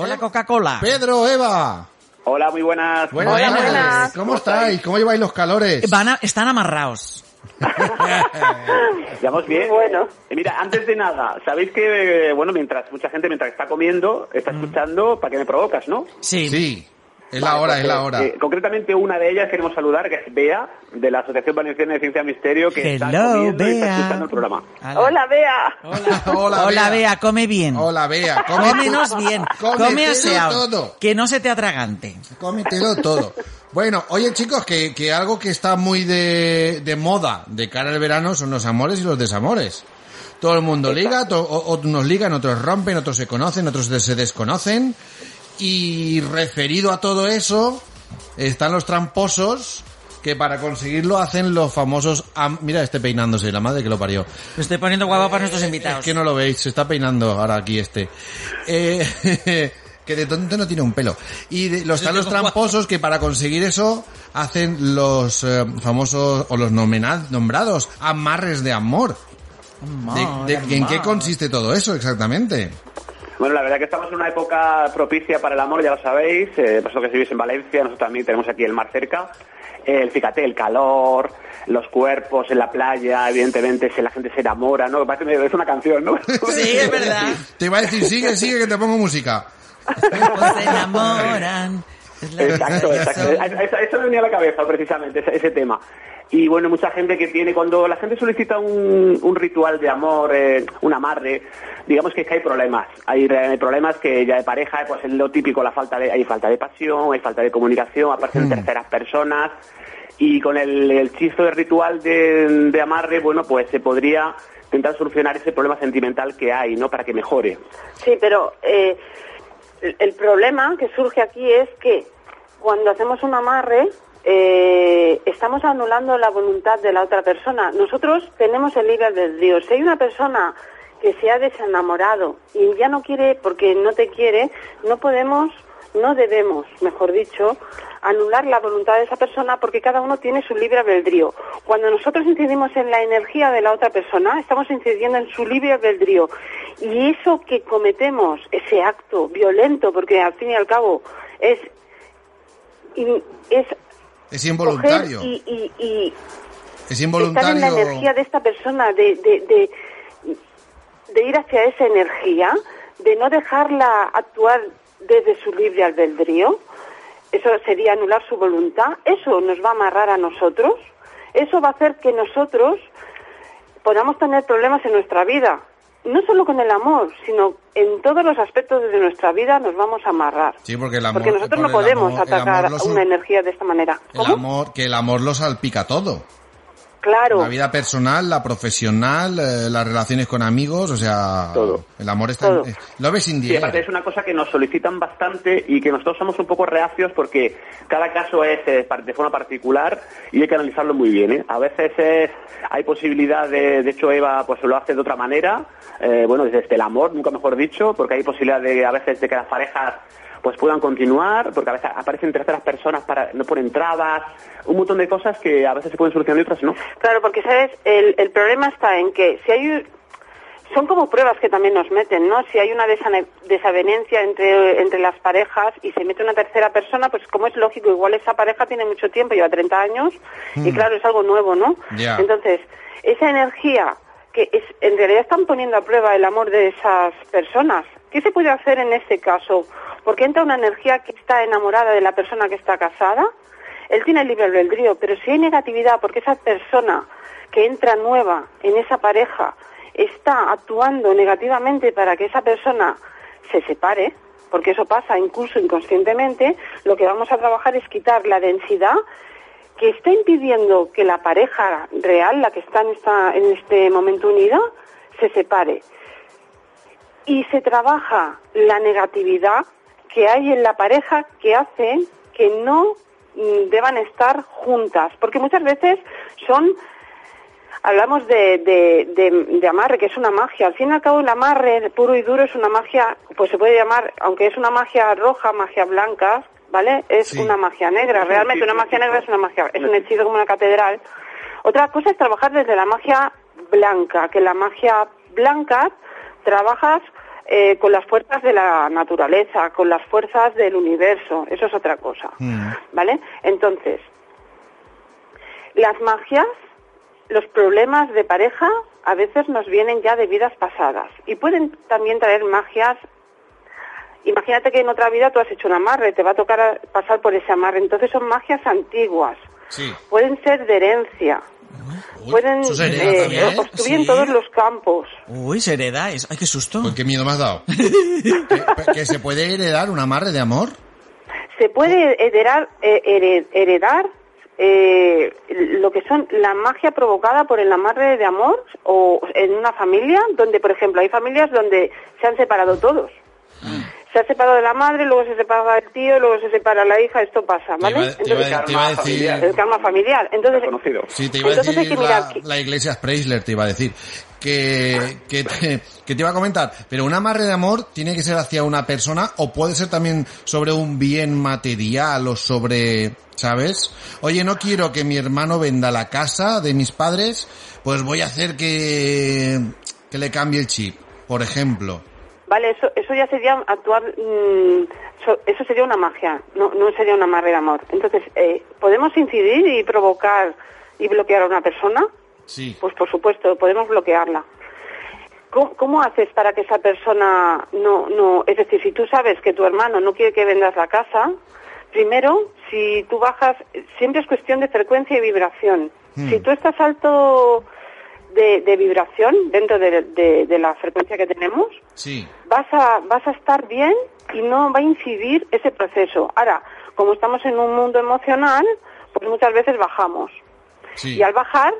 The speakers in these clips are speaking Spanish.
Hola Coca-Cola. Pedro, Eva. Hola, muy buenas. Buenas Hola, buenas. ¿Cómo estáis? ¿Cómo lleváis los calores? Van a- están amarrados. ¿Llevamos bien? Bueno. Eh, Mira, antes de nada, sabéis que, eh, bueno, mientras mucha gente mientras está comiendo, está escuchando, ¿para qué me provocas, no? Sí. Sí, es la Vale, hora, pues, es la eh, hora. eh, concretamente una de ellas queremos saludar, que es Bea, de la Asociación Valenciana de Ciencia y Misterio, que está Hello, comiendo y está Bea. escuchando el programa. Ala. Hola, Bea. Hola. Hola, Hola, Bea. Bea, come bien. Hola, Bea. come- Cómenos bien. Cómetelo Come aseado. todo. Que no se te atragante. Cómetelo todo. Bueno, oye chicos, que, que algo que está muy de, de moda de cara al verano son los amores y los desamores. Todo el mundo liga, to- o, o unos ligan, otros rompen, otros se conocen, otros se desconocen. Y referido a todo eso, están los tramposos que para conseguirlo hacen los famosos... am- Mira este peinándose, la madre que lo parió. Me estoy poniendo guapo para nuestros Es invitados. que no lo veis, se está peinando ahora aquí este. Eh, que de tonto no tiene un pelo. Y de- los, están los tramposos que para conseguir eso hacen los eh, famosos o los nomena- nombrados amarres de amor. De- de- ¿En qué consiste todo eso exactamente? Bueno, la verdad que estamos en una época propicia para el amor, ya lo sabéis. Eh, por eso que si vivís en Valencia, nosotros también tenemos aquí el mar cerca. El, fíjate, el calor, los cuerpos en la playa, evidentemente, si la gente se enamora, ¿no? Parece es una canción, ¿no? Sí, es verdad. Te iba a decir, sigue, sigue, que te pongo música. Se enamoran. Exacto, exacto. Eso, eso me venía a la cabeza precisamente, ese, ese tema. Y bueno, mucha gente que tiene, cuando la gente solicita un, un ritual de amor, eh, un amarre, digamos que, es que hay problemas. Hay, problemas que ya de pareja, pues es lo típico, la falta de, hay falta de pasión, hay falta de comunicación, aparecen terceras personas. Y con el, el hechizo de ritual de, de amarre, bueno, pues se podría intentar solucionar ese problema sentimental que hay, ¿no? Para que mejore. Sí, pero eh, el, problema que surge aquí es que cuando hacemos un amarre, eh, estamos anulando la voluntad de la otra persona. Nosotros tenemos el libre albedrío. Si hay una persona que se ha desenamorado y ya no quiere porque no te quiere, no podemos, no debemos, mejor dicho, anular la voluntad de esa persona porque cada uno tiene su libre albedrío. Cuando nosotros incidimos en la energía de la otra persona, estamos incidiendo en su libre albedrío. Y eso que cometemos, ese acto violento, porque al fin y al cabo es, es Es involuntario. y, y- y Es estar en la energía de esta persona, de, de, de, de ir hacia esa energía, de no dejarla actuar desde su libre albedrío, eso sería anular su voluntad, eso nos va a amarrar a nosotros, eso va a hacer que nosotros podamos tener problemas en nuestra vida, no solo con el amor, sino en todos los aspectos de nuestra vida nos vamos a amarrar. Sí, porque el amor. Porque nosotros no por podemos amor- atacar una energía de esta manera. El ¿Cómo? amor, que el amor lo salpica todo. Claro. La vida personal, la profesional, eh, las relaciones con amigos, o sea, Todo. el amor está... Todo. eh, Lo ves sin Sí, es una cosa que nos solicitan bastante y que nosotros somos un poco reacios porque cada caso es eh, de forma particular y hay que analizarlo muy bien. A veces es- hay posibilidad de, de hecho Eva pues lo hace de otra manera, bueno, desde el amor, nunca mejor dicho, porque hay posibilidad de a veces de que las parejas pues puedan continuar, porque a veces aparecen terceras personas para no ponen trabas, un montón de cosas que a veces se pueden solucionar y otras no. Claro, porque sabes, el, el problema está en que si hay son como pruebas que también nos meten, ¿no? Si hay una desavenencia entre, entre las parejas y se mete una tercera persona, pues como es lógico, igual esa pareja tiene mucho tiempo, lleva 30 años, y claro, es algo nuevo, ¿no? Entonces, esa energía que es, en realidad están poniendo a prueba el amor de esas personas, ¿qué se puede hacer en este caso? Porque entra una energía que está enamorada de la persona que está casada, él tiene libre albedrío, pero si hay negatividad porque esa persona que entra nueva en esa pareja está actuando negativamente para que esa persona se separe, porque eso pasa incluso inconscientemente, lo que vamos a trabajar es quitar la densidad que está impidiendo que la pareja real, la que está en, esta, en este momento unida, se separe. Y se trabaja la negatividad que hay en la pareja que hace que no mm, deban estar juntas, porque muchas veces son hablamos de, de, de, de amarre, que es una magia. Al fin y al cabo, el amarre puro y duro es una magia, pues se puede llamar, aunque es una magia roja, magia blanca, ¿vale? Es Sí. una magia negra. Realmente una magia negra es una magia, es un hechizo como una catedral. Otra cosa es trabajar desde la magia blanca, que la magia blanca trabajas eh, con las fuerzas de la naturaleza, con las fuerzas del universo. Eso es otra cosa. Mm. ¿Vale? Entonces, las magias, los problemas de pareja, a veces nos vienen ya de vidas pasadas. Y pueden también traer magias. Imagínate que en otra vida tú has hecho un amarre, te va a tocar pasar por ese amarre. Entonces son magias antiguas. Sí. Pueden ser de herencia. Pueden eh, también, ¿eh? Sí. todos los campos. Uy, se hereda eso. Ay, qué susto. Uy, qué miedo me has dado. ¿Que, que se puede heredar un amarre de amor? Se puede heredar, eh, here- heredar eh, lo que son la magia provocada por el amarre de amor o en una familia donde, por ejemplo, hay familias donde se han separado todos. Se ha separado de la madre, luego se separa del tío, luego se separa la hija, esto pasa, Te ¿vale? iba, te iba- Entonces, te iba a decir... familiar. el karma familiar. Entonces, Conocido. Sí, te iba a decir que la, que- la iglesia Preisler, te iba a decir. Que, que, te, que te iba a comentar. Pero un amarre de amor tiene que ser hacia una persona o puede ser también sobre un bien material o sobre, ¿sabes? Oye, no quiero que mi hermano venda la casa de mis padres, pues voy a hacer que, que le cambie el chip, por ejemplo. Vale, eso, eso ya sería actuar, mm, so- eso sería una magia, no, no sería una amarre de amor. Entonces, eh, ¿podemos incidir y provocar y bloquear a una persona? Sí. Pues por supuesto, podemos bloquearla. ¿Cómo, cómo haces para que esa persona no, no, es decir, si tú sabes que tu hermano no quiere que vendas la casa, primero, si tú bajas, siempre es cuestión de frecuencia y vibración. Hmm. Si tú estás alto de, de vibración dentro de, de- de la frecuencia que tenemos, Sí. vas a, vas a estar bien y no va a incidir ese proceso. Ahora, como estamos en un mundo emocional, pues muchas veces bajamos. Sí. Y al bajar,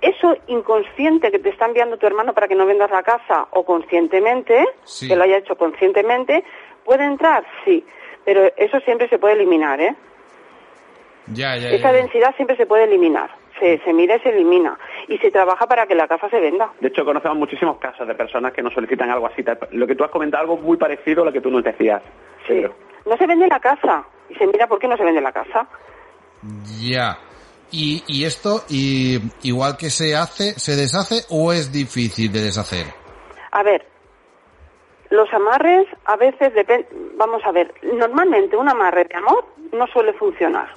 eso inconsciente que te está enviando tu hermano para que no vendas la casa o conscientemente, Sí. que lo haya hecho conscientemente, puede entrar, sí, pero eso siempre se puede eliminar, ¿eh? Ya, ya, Esa ya. densidad siempre se puede eliminar. Se, se mira y se elimina. Y se trabaja para que la casa se venda. De hecho, conocemos muchísimos casos de personas que nos solicitan algo así. Lo que tú has comentado, algo muy parecido a lo que tú nos decías. Sí. Pedro. No se vende la casa. Y se mira por qué no se vende la casa. Ya. Y, y esto, y, igual que se hace, se deshace o es difícil de deshacer. A ver, los amarres a veces dependen... Vamos a ver, normalmente un amarre de amor no suele funcionar.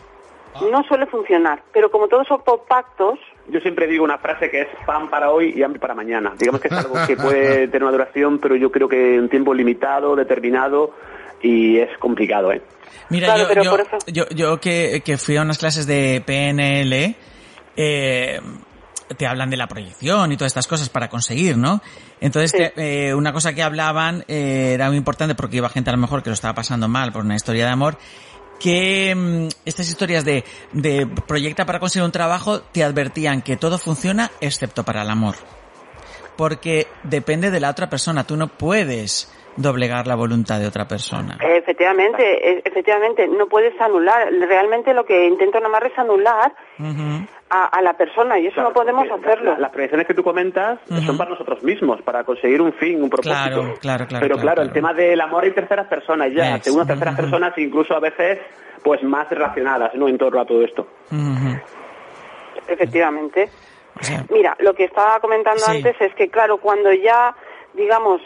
No suele funcionar. Pero como todos son por pactos, Yo siempre digo una frase que es pan para hoy y hambre para mañana. Digamos que es algo que puede tener una duración, pero yo creo que un tiempo limitado, determinado, y es complicado, ¿eh? Mira, Claro, yo, pero yo, por eso- yo, yo que, que fui a unas clases de PNL, eh, te hablan de la proyección y todas estas cosas para conseguir, ¿no? Entonces, Sí. eh, una cosa que hablaban eh, era muy importante porque iba gente a lo mejor que lo estaba pasando mal por una historia de amor, que mm, estas historias de, de proyecta para conseguir un trabajo te advertían que todo funciona excepto para el amor. Porque depende de la otra persona, tú no puedes doblegar la voluntad de otra persona. efectivamente, e- efectivamente, no puedes anular. Realmente lo que intenta un amarre es anular a, a la persona y eso Claro, no podemos hacerlo. la- las proyecciones que tú comentas son para nosotros mismos, para conseguir un fin, un propósito. Claro, claro, claro, Pero claro, claro, el claro. tema del amor en terceras personas ya, Ex. segundas, terceras personas, incluso a veces pues más relacionadas, ¿no? En torno a todo esto. Efectivamente. O sea, Mira, lo que estaba comentando Sí. antes es que, claro, cuando ya, digamos,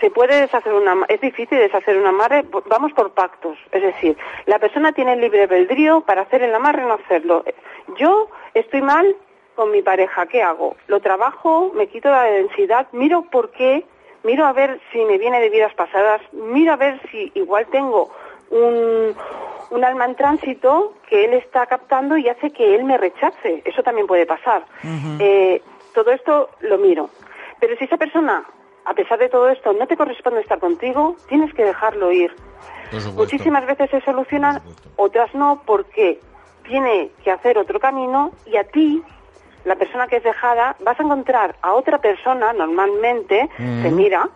se puede deshacer una, es difícil deshacer un amarre, vamos por pactos. Es decir, la persona tiene el libre albedrío para hacer el amarre o no hacerlo. Yo estoy mal con mi pareja, ¿qué hago? Lo trabajo, me quito la densidad, miro por qué, miro a ver si me viene de vidas pasadas, miro a ver si igual tengo un, un alma en tránsito que él está captando y hace que él me rechace. Eso también puede pasar. Eh, todo esto lo miro. Pero si esa persona, a pesar de todo esto, no te corresponde estar contigo, tienes que dejarlo ir. Muchísimas veces se solucionan, otras no, porque tiene que hacer otro camino y a ti, la persona que es dejada, vas a encontrar a otra persona, normalmente, te mira,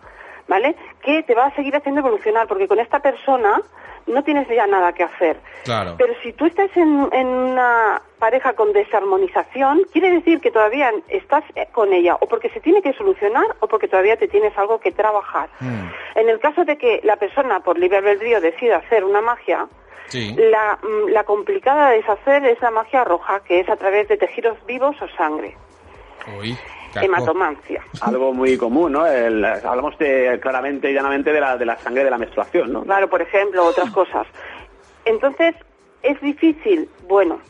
¿vale? Que te va a seguir haciendo evolucionar, porque con esta persona no tienes ya nada que hacer. Claro. Pero si tú estás en, en una pareja con desarmonización, quiere decir que todavía estás con ella, o porque se tiene que solucionar, o porque todavía te tienes algo que trabajar. Mm. En el caso de que la persona, por libre albedrío, decida hacer una magia, Sí. la, mm, la complicada de deshacer es la magia roja, que es a través de tejidos vivos o sangre. Uy. Hematomancia. Algo muy común, ¿no? El- hablamos de, claramente y llanamente de la, de la sangre de la menstruación, ¿no? Claro, por ejemplo, otras cosas. Entonces, ¿es difícil? Bueno,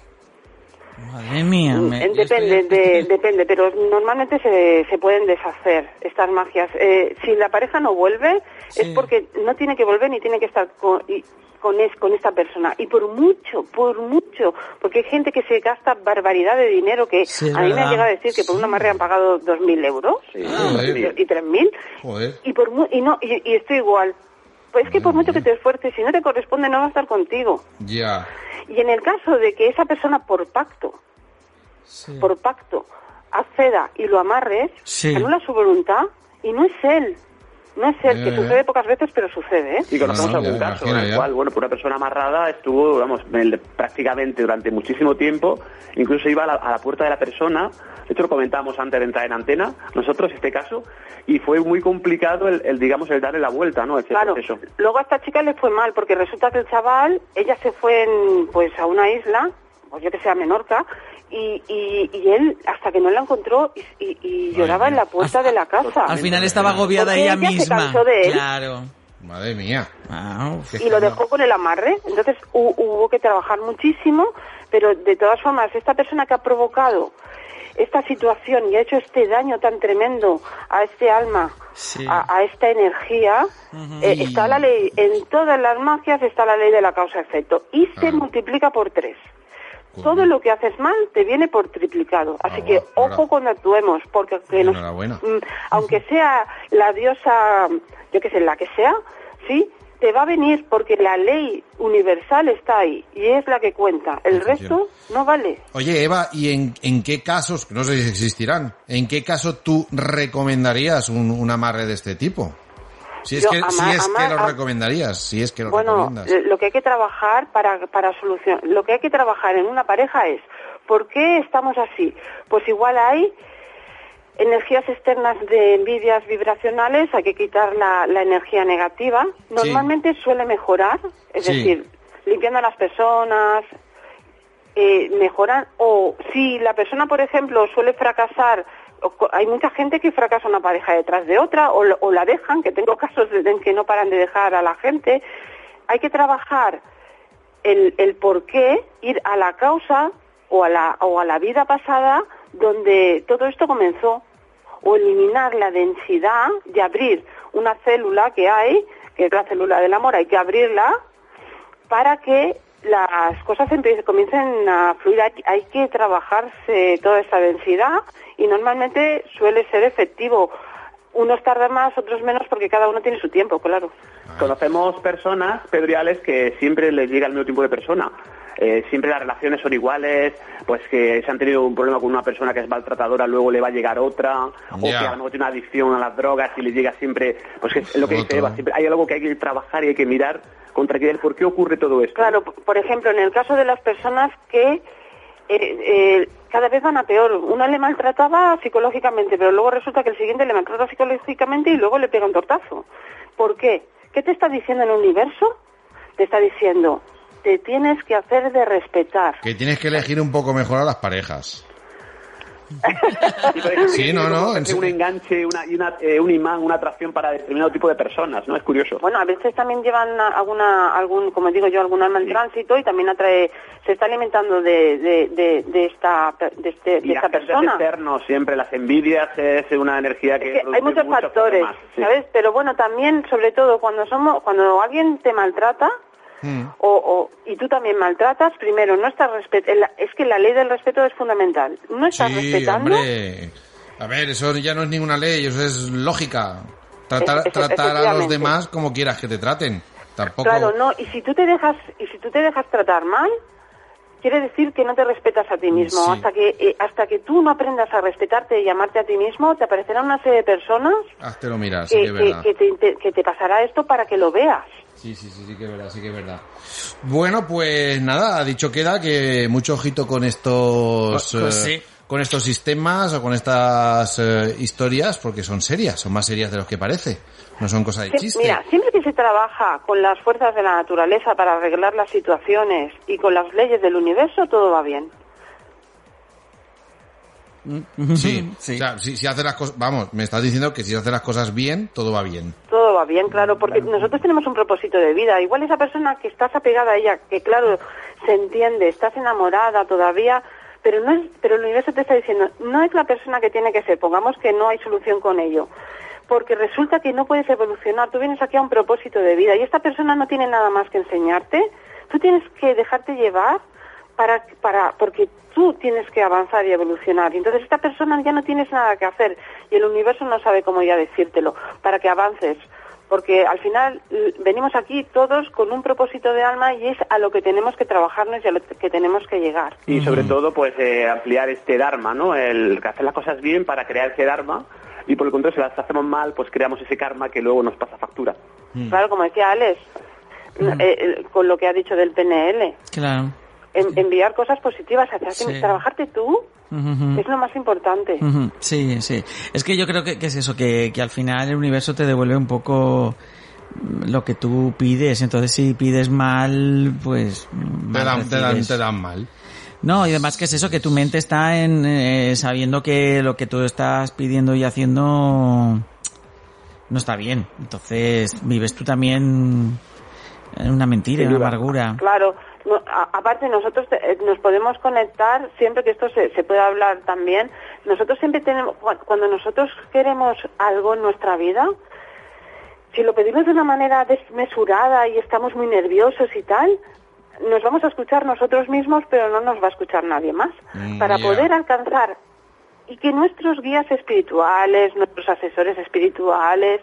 Madre mía. Mm, me- depende, estoy- de- depende, pero normalmente se, se pueden deshacer estas magias. Eh, si la pareja no vuelve, Sí. es porque no tiene que volver ni tiene que estar con, y- con, es- con esta persona. Y por mucho, por mucho, porque hay gente que se gasta barbaridad de dinero que Sí, a mí me verdad. han llegado a decir que por una amarre han pagado 2.000 euros Sí, Joder. sí. y 3.000 Joder. y por mu- y no y, y estoy igual. Pues es que por mucho que te esfuerces, si no te corresponde no va a estar contigo. Ya. Y en el caso de que esa persona por pacto Sí. por pacto acceda y lo amarres, Sí. anula su voluntad y no es él. No es él, que Eh. sucede pocas veces, pero sucede, ¿eh? Y conocemos No, no, algún ya caso imagino, en el ya. cual, bueno, pues una persona amarrada estuvo, vamos, el- prácticamente durante muchísimo tiempo, incluso iba a la, a la puerta de la persona, de hecho lo comentábamos antes de entrar en antena, nosotros este caso, y fue muy complicado el, el, digamos, el darle la vuelta, ¿no? Ese Claro, proceso. luego a esta chica le fue mal, porque resulta que el chaval, ella se fue en, pues a una isla, pues yo que sé, a Menorca, y, y, y él, hasta que no la encontró, y, y- y lloraba en la puerta de la casa. Al final estaba agobiada Porque ella ella se misma. cansó de él. Claro. Madre mía. Wow. y lo dejó con el amarre. Entonces hu- hubo que trabajar muchísimo, pero de todas formas, esta persona que ha provocado esta situación y ha hecho este daño tan tremendo a este alma, Sí. a, a esta energía, eh, está la ley, en todas las magias está la ley de la causa-efecto y se Ah. multiplica por tres. Todo lo que haces mal te viene por triplicado. Así Ah, que ojo cuando actuemos, porque aunque, nos- mm, aunque sea la diosa, yo qué sé, la que sea, ¿sí? Te va a venir porque la ley universal está ahí y es la que cuenta. El resto no vale. Oye, Eva, ¿y en, en qué casos, no sé si existirán, en qué caso tú recomendarías un, un amarre de este tipo? Si es, Yo, que, ama- si es que lo recomendarías, si es que lo Bueno, recomiendas. eh, lo que hay que trabajar para, para solucionar, lo que hay que trabajar en una pareja es, ¿por qué estamos así? Pues igual hay energías externas de envidias vibracionales, hay que quitar la, la energía negativa. Normalmente suele mejorar, es Sí. decir, limpiando a las personas, eh, mejoran, o si la persona, por ejemplo, suele fracasar, hay mucha gente que fracasa una pareja detrás de otra, o, la dejan, que tengo casos en que no paran de dejar a la gente, hay que trabajar el, el por qué, ir a la causa o a la, o a la vida pasada donde todo esto comenzó, o eliminar la densidad de abrir una célula que hay, que es la célula del amor, hay que abrirla para que las cosas comiencen a fluir. Hay, que trabajarse toda esa densidad y normalmente suele ser efectivo. Unos tardan más, otros menos, porque cada uno tiene su tiempo, claro. Conocemos personas, pedriales, que siempre les llega el mismo tipo de persona. Eh, siempre las relaciones son iguales, pues que se han tenido un problema con una persona que es maltratadora, luego le va a llegar otra, o que a lo mejor tiene una adicción a las drogas y le llega siempre, pues que es lo que dice. Eva, siempre hay algo que hay que trabajar y hay que mirar contra qué, por qué ocurre todo esto. Claro, por ejemplo, en el caso de las personas que eh, eh, cada vez van a peor. Uno le maltrataba psicológicamente, pero luego resulta que el siguiente le maltrata psicológicamente y luego le pega un tortazo. ¿Por qué? ¿Qué te está diciendo el universo? Te está diciendo, te tienes que hacer de respetar. Que tienes que elegir un poco mejor a las parejas. Sí, no, no, en un enganche, una, y una, eh, un imán, una atracción para determinado tipo de personas, ¿no? Es curioso. Bueno, a veces también llevan a- alguna, algún, como digo yo, algún alma en tránsito y también atrae, se está alimentando de, de, de, de esta, de, este- de y esta agentes persona. externos, siempre las envidias es una energía que, Es que produce hay muchos factores, problemas, sí. ¿sabes? Pero bueno, también, sobre todo, cuando somos, cuando alguien te maltrata, Mm. o, o- y tú también maltratas, primero, no estás respet el- es que la ley del respeto es fundamental. No estás Sí, respetando. hombre. A ver, eso ya no es ninguna ley, eso es lógica. Tratar, tratar a los demás como quieras que te traten. Tampoco. Claro, no, y si tú te dejas, y si tú te dejas tratar mal, quiere decir que no te respetas a ti mismo. Sí. Hasta que, eh, hasta que tú no aprendas a respetarte y amarte a ti mismo, te aparecerán una serie de personas mirar, sí que, que te- que te pasará esto para que lo veas. Sí, sí, sí, sí que es verdad, sí que es verdad. Bueno, pues nada, ha dicho queda que mucho ojito con estos Pues- pues eh, sí. con estos sistemas o con estas eh, historias porque son serias, son más serias de lo que parece. No son cosas de chiste. Mira, siempre que se trabaja con las fuerzas de la naturaleza para arreglar las situaciones y con las leyes del universo, todo va bien. Sí, Sí. O sea, si, si hace las cosas, vamos, me estás diciendo que si hace las cosas bien, todo va bien. Todo va bien, claro, porque nosotros tenemos un propósito de vida. Igual esa persona que estás apegada a ella, que claro, se entiende, estás enamorada todavía, pero no es, pero el universo te está diciendo, no es la persona que tiene que ser, pongamos que no hay solución con ello. Porque resulta que no puedes evolucionar, tú vienes aquí a un propósito de vida y esta persona no tiene nada más que enseñarte, tú tienes que dejarte llevar para, para, porque tú tienes que avanzar y evolucionar. Y entonces esta persona ya no tienes nada que hacer y el universo no sabe cómo ya decírtelo para que avances. Porque al final venimos aquí todos con un propósito de alma y es a lo que tenemos que trabajarnos y a lo que tenemos que llegar. Y sobre todo, pues eh, ampliar este Dharma, ¿no? El que hacer las cosas bien para crear ese Dharma. Y por el contrario, si las hacemos mal, pues creamos ese karma que luego nos pasa factura. Claro, como decía Alex, eh, eh, con lo que ha dicho del PNL, Claro. En- enviar cosas positivas, hacerte, Sí. trabajarte tú es lo más importante. Sí, sí. Es que yo creo que, que es eso, que, que al final el universo te devuelve un poco lo que tú pides. Entonces, si pides mal, pues... Te dan, te dan, te dan mal. No, y además que es eso, que tu mente está en eh, sabiendo que lo que tú estás pidiendo y haciendo no está bien. Entonces, vives tú también una mentira, una amargura. Claro, no- a- aparte nosotros te- eh, nos podemos conectar siempre que esto se, se puede hablar también. Nosotros siempre tenemos, cu- cuando nosotros queremos algo en nuestra vida, si lo pedimos de una manera desmesurada y estamos muy nerviosos y tal, nos vamos a escuchar nosotros mismos, pero no nos va a escuchar nadie más. Mm, Para poder alcanzar y que nuestros guías espirituales, nuestros asesores espirituales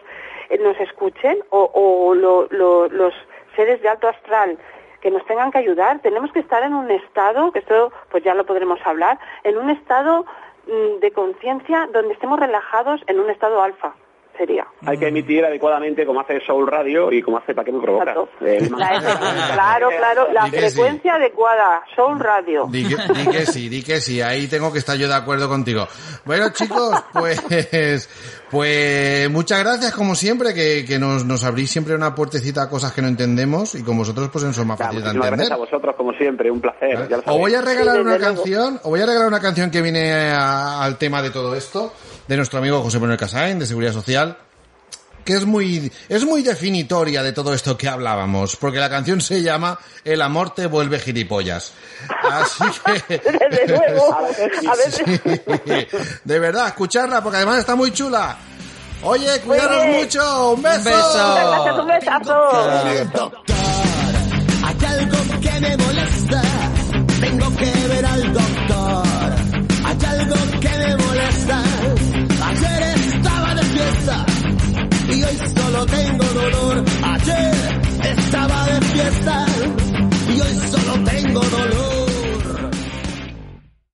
eh, nos escuchen o, o lo- lo- los seres de alto astral que nos tengan que ayudar, tenemos que estar en un estado, que esto pues ya lo podremos hablar, en un estado mm, de conciencia donde estemos relajados en un estado alfa, sería. Hay que emitir adecuadamente como hace Soul Radio y como hace ¿Para qué me provocas? Eh, claro, claro, la sí. frecuencia adecuada, Soul Radio. Di que, di que sí, di que sí, ahí tengo que estar yo de acuerdo contigo. Bueno chicos, pues, pues muchas gracias como siempre, que, que nos, nos abrís siempre una puertecita a cosas que no entendemos y con vosotros pues eso es más fácil de entender. gracias a vosotros, como siempre, un placer. ya lo Os sabéis. voy a regalar Sí, una canción, os voy a regalar una canción que viene a- al tema de todo esto, de nuestro amigo José Manuel Casain, de Seguridad Social, que es muy, es muy definitoria de todo esto que hablábamos, porque la canción se llama El amor te vuelve gilipollas. Así que, Desde luego, A veces sí. de verdad, escucharla, porque además está muy chula. Oye, cuidaros mucho, un beso. Un beso. Muchas gracias, un besazo. Doctor, hay algo que me molesta. Tengo que ver al no tengo dolor. Ayer estaba de fiesta y hoy solo tengo dolor.